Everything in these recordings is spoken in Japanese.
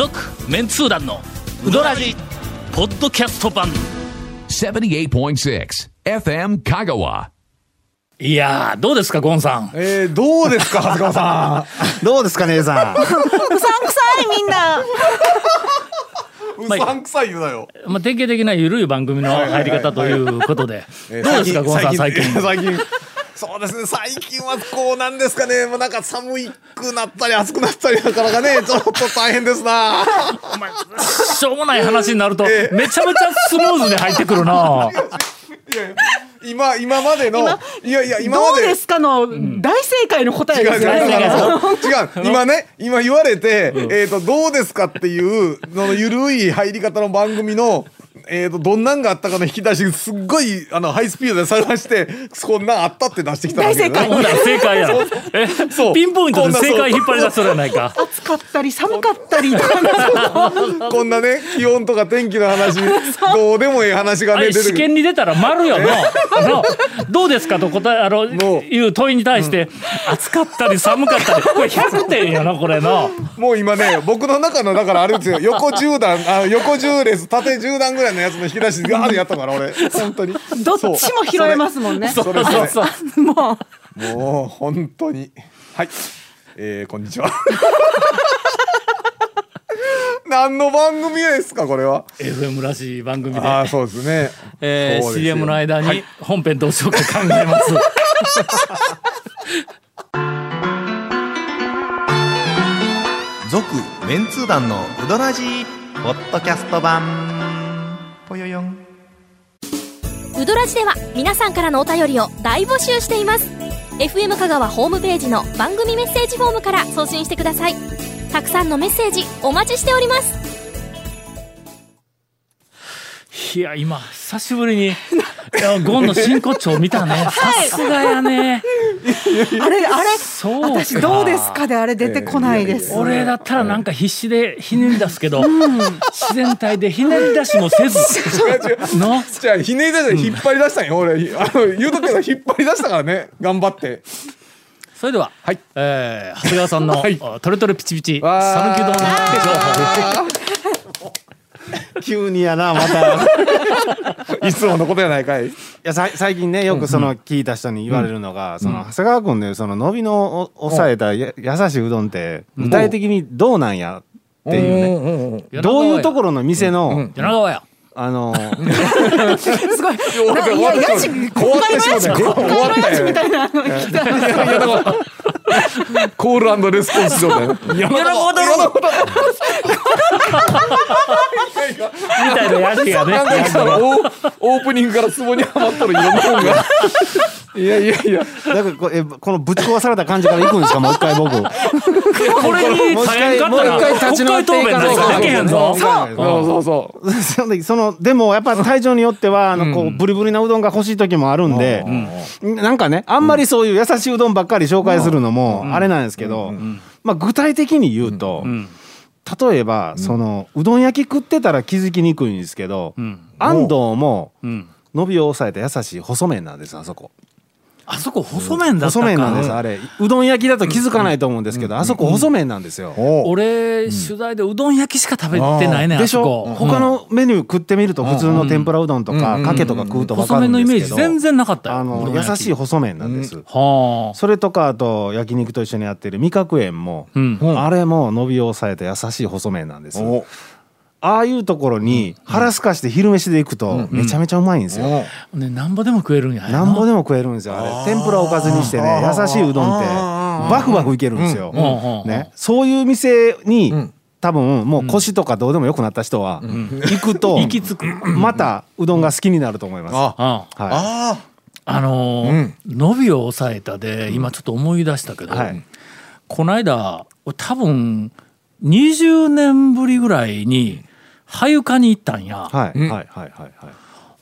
続メンツー団のウドラジポッドキャスト版78.6 FM Kagawa. いやーどうですかゴンさん？えー、どうですか長谷川さん？どうですか姉さん？うさんくさいみんな。うさんくさい言うなよ、まあ、典型的な緩い番組の入り方ということで、どうですか、ゴンさん、最近。最近そうですね。最近はこうなんですかね。もうなんか寒いくなったり暑くなったりだからがねちょっと大変ですな。お前、しょうもない話になると、ええ。めちゃめちゃスムーズに入ってくるな。いやいや今今までのいやいや今どまで。うですかの大正解の答え違う違うですよね。だからそう違う。今ね今言われて、えっ、とどうですかっていうそのゆるい入り方の番組のえー、とどんなんがあったかの引き出しすっごいあのハイスピードで探してこんなんあったって出してきたわけ大正解正解やろ。えそう。ピンポイントで正解引っ張り出しとるやないか。暑かったり寒かったりとか。こんなね気温とか天気の話どうでもいい話がね出る。験に出たら丸よの。のどうですかと答えあのいう。問いに対して、暑かったり寒かったり。これ100点やなこれの。もう今ね僕の中のだからあれですよ。横10段あ横10列縦10段ぐらいのやつの引き出しガーッてやったから俺。本当に。どっちも拾えますもんね。それそれ。そうそうもう。もう本当に。はい。えー、こんにちは。何の番組ですかこれは？FM らしい番組で。ああそうですね。えー、CM の間にはい。本編どうしようか考えます。続メンツー団のウドラジーポッドキャスト版ドラジでは皆さんからのお便りを大募集しています。FM 香川ホームページの番組メッセージフォームから送信してください。たくさんのメッセージお待ちしております。いや今久しぶりにいやゴンの真骨頂見たね。さすがやね。あれあれ。そうか。私どうですかであれ出てこないです。俺だったらなんか必死でひねり出すけど、自然体でひねり出しもせず。の？じゃあひねり出して引っ張り出したんよ。俺あの言うとくけど引っ張り出したからね。頑張って。それでは、はい。えー長谷川さんの、はい。あトレトレピチピチわー。讃岐うどん情報 急にやなまた。いいつものことやないかい。やさ最近ねよくその聞いた人に言われるのが、その長谷川君でその伸びのお抑えたや優しいうどんって具体的にどうなんやっていうね、どういうところの店の、柳川や。あの すごい。ないややし国終わっ会のやしてしまったよ国会のやしみたいなの来た。コールレスポンス状態。柳川だろみたいなやつがね。オーオープニングからツボにはまっとるいろんなもんが。いやいやいや。だからこえこのぶち壊された感じからいくんですかもう一回僕。これにもう一大変か回もうったら一回立ち直っていかない国会答弁なんかできへんぞそうそうそう。そのでもやっぱ体調によってはあのこうブリブリなうどんが欲しい時もあるんで、なんかねあんまりそういう優しいうどんばっかり紹介するのもあれなんですけど、まあ、具体的に言うと、例えばそのうどん焼き食ってたら気づきにくいんですけど、安藤もん。伸びを抑えた優しい細麺なんですあそこ。あそこ細麺だ細麺なんですあれ。うどん焼きだと気づかないと思うんですけど、あそこ細麺なんですよ。俺取材でうどん焼きしか食べてないねあでしょ？そこ他のメニュー食ってみると普通の天ぷらうどんとかかけとか食うと分か細麺のイるんですけど。メージ全然なかったよ。あの優しい細麺なんです、はあ。それとかあと焼肉と一緒にやってる味覚園も、ん。あれも伸びを抑えた優しい細麺なんです。おああいうところに腹すかして昼飯で行くとめちゃめちゃうまいんですよ、おねなんぼでも食えるんや。なんぼでも食えるんですよ。あれ。天ぷらおかずにしてね優しいうどんってバフバフいけるんですよ、うん。うん。うん。ね、そういう店に、多分もう腰とかどうでもよくなった人は行くと 行き着く。またうどんが好きになると思います。ああはああのー伸びを抑えたで今ちょっと思い出したけど、はい。この間多分20年ぶりぐらいに俳かに行ったんや、いはいはいはいはいはい。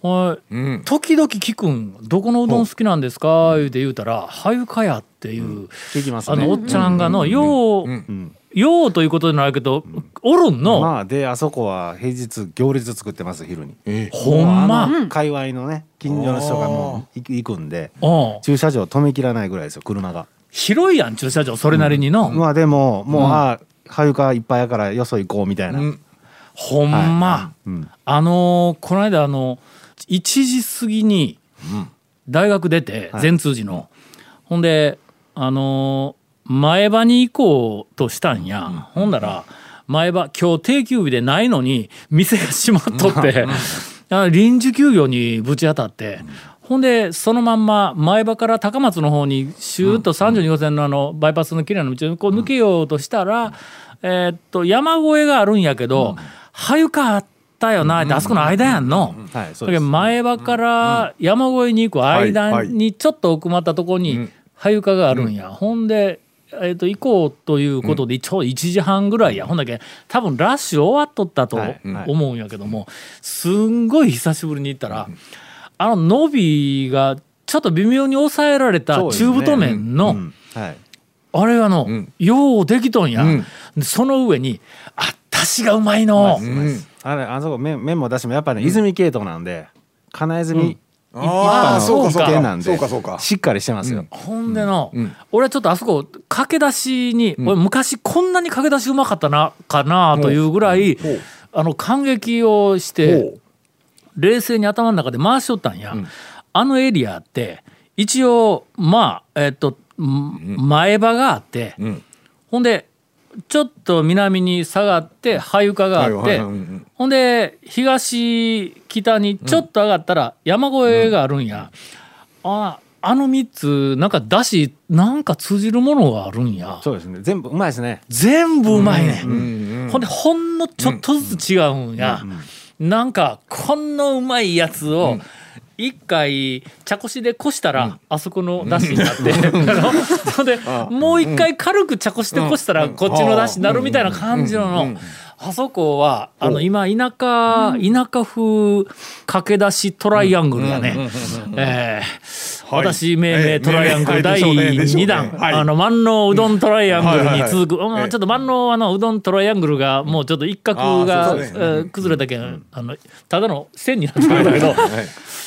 おいうん。時々聞くん「どこのうどん好きなんですか?」言うて言うたら「俳かや」っていう、聞きますあのおね。っちゃんがのよう、うん。ようということじゃないけどおるん。の、まあであそこは平日行列作ってます昼に。ほんま、界隈のね近所の人がもう行く行くんでうん駐車場止めきらないぐらいですよ車が。広いやん駐車場それなりにの、まあでももう、あはゆかいっぱいやからよそ行こうみたいな、うんほんま、うん。あのーこの間あの1時過ぎに大学出てはい。善通寺の、ほんであのー前場に行こうとしたんや、ほんなら前場今日定休日でないのに店が閉まっとって、あ臨時休業にぶち当たって。ほんでそのまんま前場から高松の方にシューッと32号線のあのバイパスのきれいな道をこう抜けようとしたら、えーっと山越えがあるんやけど、はゆかあったよなってあそこの間やんの。はいそうです。だけど前場から山越えに行く間にちょっと奥まったところにはゆかがあるんや、ほんで、えー、と行こうということでちょうど1時半ぐらいや、ほんだけ多分ラッシュ終わっとったとはいはい。思うんやけども、すんごい久しぶりに行ったら、あの伸びがちょっと微妙に抑えられた中太麺の、うん。はい。あれがの、ん。ようできとんや、その上にあだしがうまいの、うん。あれあそこ麺麺もだしもやっぱね泉系統なんで金泉ああそうかそうか。系なんでそうかそうか。しっかりしてますよ、ほんでの、うん。俺はちょっとあそこ駆け出しに、俺昔こんなに駆け出しうまかったなかなというぐらい、あの感激をしほてう。冷静に頭の中で回しとったんや、あのエリアって一応まあえっとん。前場があって、ん。ほんでちょっと南に下がって羽床があって、ほんで東北にちょっと上がったら山越えがあるんや、ああの3つなんかだしなんか通じるものがあるんや。そうですね。全部うまいですね。全部うまいね、うんうんほんでほんのちょっとずつ違うんや、なんかこんなうまいやつを一回茶こしでこしたら、あそこのだしになって、でもう一回軽く茶こしでこしたらこっちのだしになるみたいな感じの。の。あそこはあの今田舎田舎風駆け出しトライアングルがね、えーはい。私命名ええトライアングル第はいでしょうねでしょうね。2弾。はい。あの万能うどんトライアングルに続く、うんちょっと万能あのうどんトライアングルがもうちょっと一角あが、ね。えー崩れたけん、あのただの線になってるんだけど、はい。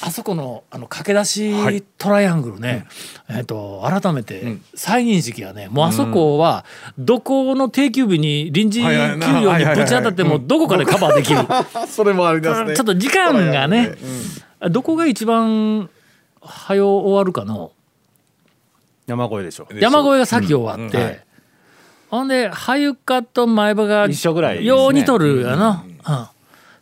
あそこのあの駆け出しトライアングルね、えっ、と改めて再認識がねもうあそこはどこの定休日に臨時休業にぶち当たってもどこかでカバーできる。それもありますね。ちょっと時間がね、どこが一番早終わるかの？山越えでしょ。山越えが先終わって、ほんで羽床と前歯が一緒ぐらいよう似とるやな。うん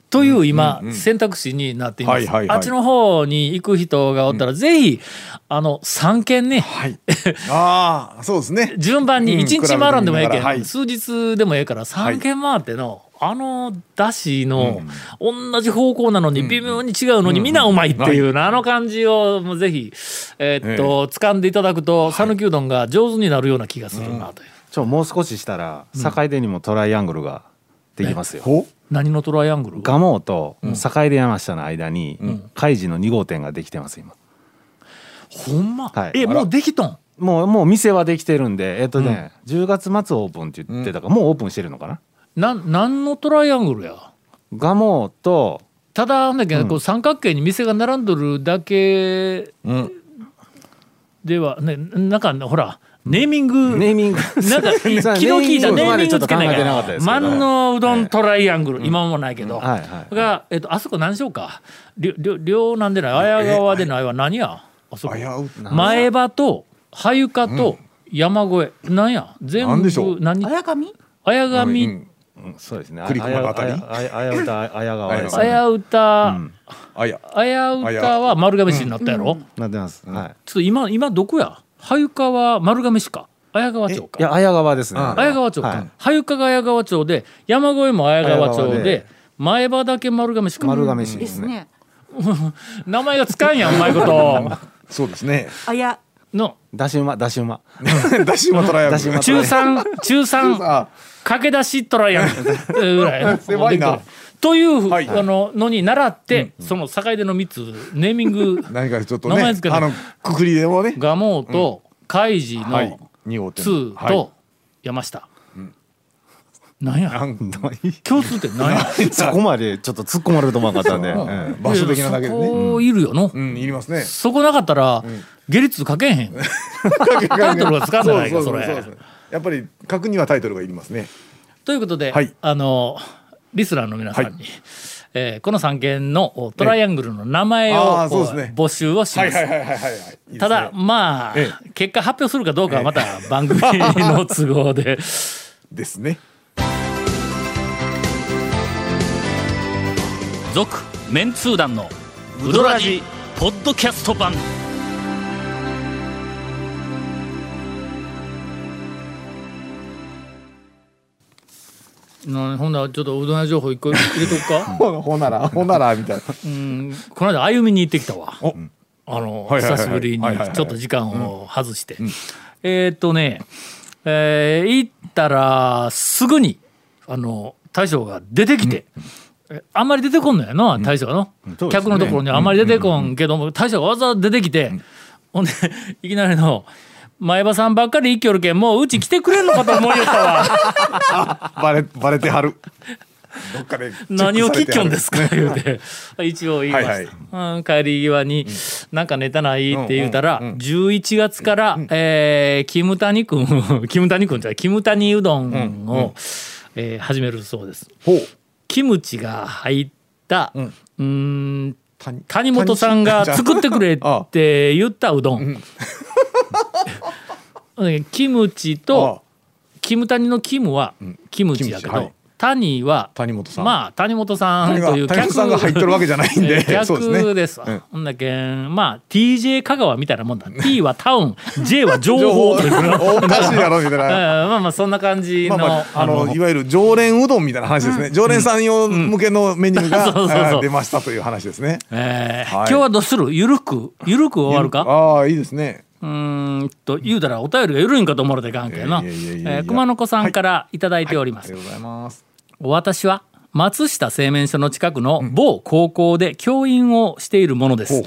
という今、選択肢になっています、はいはいはい。あっちの方に行く人がおったら、ぜひあの3軒ね、はい。ああそうですね。順番にうん1日回らんでもええけん、はい。数日でもええから3軒回っての、あのだしの同じ方向なのに微妙に違うのにみん。なうまいっていうあの感じをもうぜひ、えーっと掴んでいただくと讃岐うどんが上手になるような気がするなという。ちょもう少ししたら坂出にもトライアングルができますよ、ほ何のトライアングル蒲生と坂出山下の間に海事の2号店ができてます今。ほんま、はい。えもうできとん？もうもう店はできてるんでえっ、とね、10月末オープンって言ってたから、もうオープンしてるのかな？なん何のトライアングルや？蒲生とただなんだけど、こう三角形に店が並んどるだけうん。ではねなんかほらネーミング、ネーミング。なんか昨日聞いたネーミングつけないかかったですけど。万能うどんトライアングル、今もないけど、はいはいが、えっと、あそこ何しようか？りょりょ両なんでない？綾川でないわ何や？あそこ。前歯と羽床と山越え、なんや？全なんでしょう？部何？綾上綾上、そうですね。栗駒のあたり？あやあやあや川ですね。綾歌、あや綾歌は丸亀市になったやろ、なってます、はい。ちょっと今今どこや？羽床は丸亀市か。綾川町か。いや綾川ですね。あ綾川町か、はい。羽床が綾川町で山越えも綾川町で前歯だけ丸亀市か。丸亀市でですすね。ね。名前がつかんやんうまいこと。そうですね。綾の。だし馬だし馬だしもトライアン中3中三。あ駆け出しトライアング。ルぐらい。狭いな。という、はい。あののに習って、その境での3つネーミング。何かちょっとね名前つけて。あのくくりでもね。蒲生と海事はい。の二号店。2はい。と山下、なんや？共通点なんや そこまでちょっっと突っ込まれると思わなかったんで、ええ場所的なだけでそねこいるよの、うんいりますね。そこなかったら、下律かけへん。タイトルがつかんでないかそれ。やっぱり書くにはタイトルがいりますね。ということで、はい。あのリスナーの皆さんに、えーこの3件のトライアングルの名前あを募集をします。ただまあ、え結果発表するかどうかはまた番組の都合で。ですね続メンツー団のウドラジポッドキャスト版。なほんならちょっとうどん屋情報一個 入れとくか？ほならほならみたいな。うんこの間歩みに行ってきたわ。お。あのはいはいはい久しぶりにちょっと時間を外して。えーっとねえー行ったらすぐにあの大将が出てきて、えあんまり出てこんのやな大将がの、そうですね。客のところにあんまり出てこんけども大将がわざわざ出てきて、ほんで いきなりの「前場さんばっかり行きよるけんもううち来てくれんのかと思いよったわ。バレバレてはる。どっかで何を聞きょんですか?」言うて。一応言いました、うん帰り際に「なんかネタない?」って言うたら11月からえーキムタニ君キムタニ君じゃキムタニうどんをえー始めるそうです。ほうキムチが入った、うーん谷谷本さんが作ってくれって 言ったうどん。キムチとキムタニのキムはキムチやけど谷は谷本さん。まあ谷本さんという谷本さんが入ってるわけじゃないんでえーそうですね。逆です。わうん。だけんまあ TJ 香川みたいなもんだ。T はタウン J は情報おかしいやろみたい うんな。まあまあそんな感じのまあまあ、あのいわゆる常連うどんみたいな話ですね。常連さん用向けのメニューが、出ましたという話ですね。えーはい。今日はどうする？ゆるく？ゆるく終わるか？ああいいですね。うーんと言うたらお便りが緩いんかと思われていかんけどな。えー熊野子さんからいただいております、ありがとうございます。私は？松下製麺所の近くの某高校で教員をしているものです。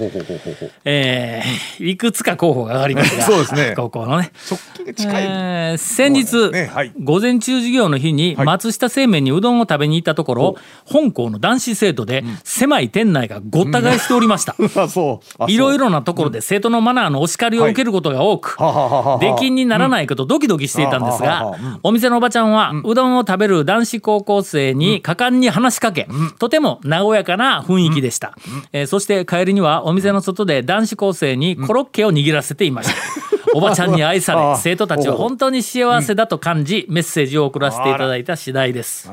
えーいくつか候補が上がりますが そうですね。高校のね。直近が近い。えー先日、ね。はい。午前中授業の日にはい。松下製麺にうどんを食べに行ったところ、本校の男子生徒で狭い店内がごった返しておりました、いろい。ろなところで生徒のマナーのお叱りを受けることが多く、ははははは出禁にならないかとドキドキしていたんですがお店のおばちゃんはうどんを食べる男子高校生に果敢に話しかけとても和やかな雰囲気でした。えーそして帰りにはお店の外で男子高生にコロッケを握らせていました。おばちゃんに愛されあ生徒たちは本当に幸せだと感じメッセージを送らせていただいた次第です。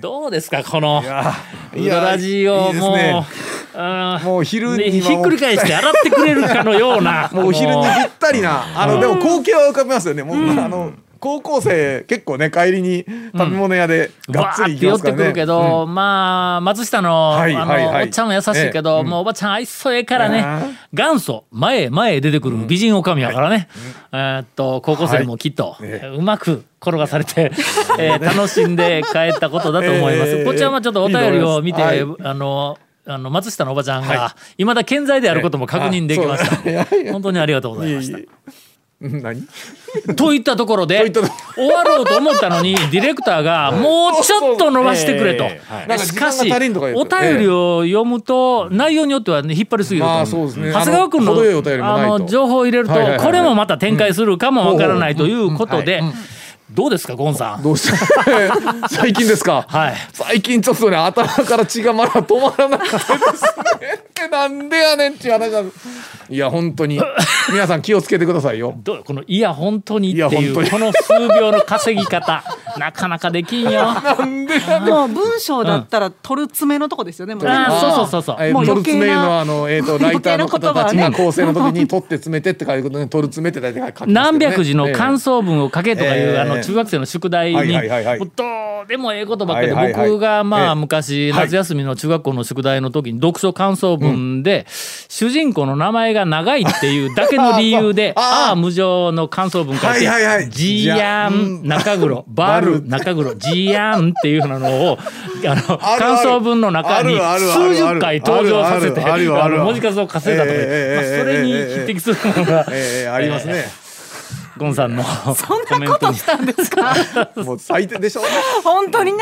どうですかこのやうどラジオもうね。あーもう昼ねにひっくり返して洗ってくれるかのような。もうお昼にぴったりなあのでも光景は浮かびますよね。もう、あの高校生結構ね帰りに食べ物屋でがっつり寄きますからね。ってくるけど、まあ松下の,、はいあのはいはい。おっちゃんは優しいけど、もうおばちゃん愛想ええからねあ元祖前へ前へ出てくる美人女将やからね、えーっと高校生もきっと、えうまく転がされて、えー 楽しんで帰ったことだと思います、えーこちらはちょっとお便りを見て、いいあのあの松下のおばちゃんが、い。まだ健在であることも確認できました、本当にありがとうございました。いえいえ。うん何？といったところで終わろうと思ったのに ディレクターがもうちょっと伸ばしてくれと。しかしおと便りを読むと内容によってはね引っ張りすぎると長谷川君のあの情報を入れるとこれもまた展開するかもわからないということでどうですかゴンさん？どうした？最近ですか？はい。最近ちょっとね頭から血がまだ止まらなくてですね。なんでやねんっていう話いや本当に。皆さん気をつけてくださいよ。どうこの「いや本当に」っていう本当に。この数秒の稼ぎ方。なかなかできんよ。もう文章だったら取る爪のとこですよね。もうあーそうそうそうそう。えーもう取る爪余計なのあの、えー、とライターの方たちが構成の時に取って詰めてって書いてことね取る詰めて大体書きますけどね。何百字の感想想文を書けとかいう、ええあの中学生の宿題に、どうでもええことばっかりで、僕がまあええ。昔、はい。夏休みの中学校の宿題の時に読書感想文で、主人公の名前が長いっていうだけの理由で「あああ無情」の感想文書いてはいはいはい「ジヤン中黒」「バル。中黒」「ジヤン」っていうふうなのを あの感想文の中に数十回登場させて文字数を稼いだとか、ええまあ、それに匹敵するものが。えー、ありますね、ゴンさんのそんなことしたんですか？もう最低でしょ。本当にね。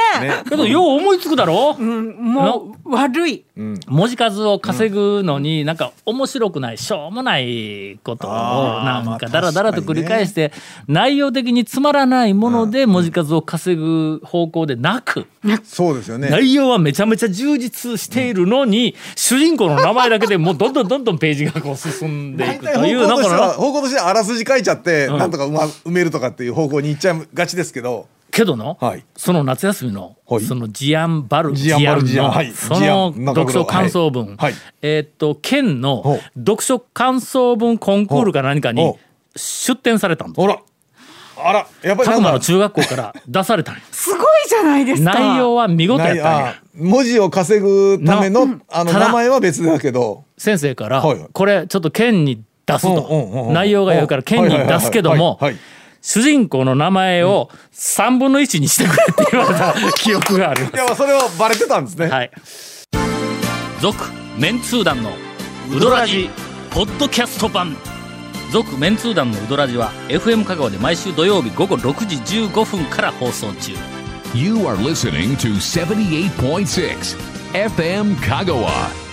けどよう思いつくだろ、うんもう悪い。文字数を稼ぐのになんか面白くないしょうもないことをなんかダラダラと繰り返して内容的につまらないもので文字数を稼ぐ方向でなくそうですよね。内容はめちゃめちゃ充実しているのに主人公の名前だけでもうどんどんどんどんページがこう進んでい大くというのこの。方向としてはあらすじ書いちゃって、なんとか埋めるとかっていう方向に行っちゃいがちですけど。けどの、はい。その夏休みの、はい。そのジアンバルジアンバルジアンの、ジアンはい。その読書黒感想文、はい。はい。えーっと県の読書感想文コンクールか何かにほ出展されたんだほら。あらやっぱりの中学校から出されたんや。すごいじゃないですか。内容は見事やったんや。あ文字を稼ぐための、あの名前は別だけど。先生から、これちょっと県に出すと内容が言うから県に出すけども主人公の名前を3分の1にしてくれって言われた記憶があるいやまあそれはバレてたんですね、はい。続メンツー団のウドラジポッドキャスト版。続メンツー団のウドラジは FM 香川で毎週土曜日午後6時15分から放送中。You are listening to 78.6 FM Kagawa.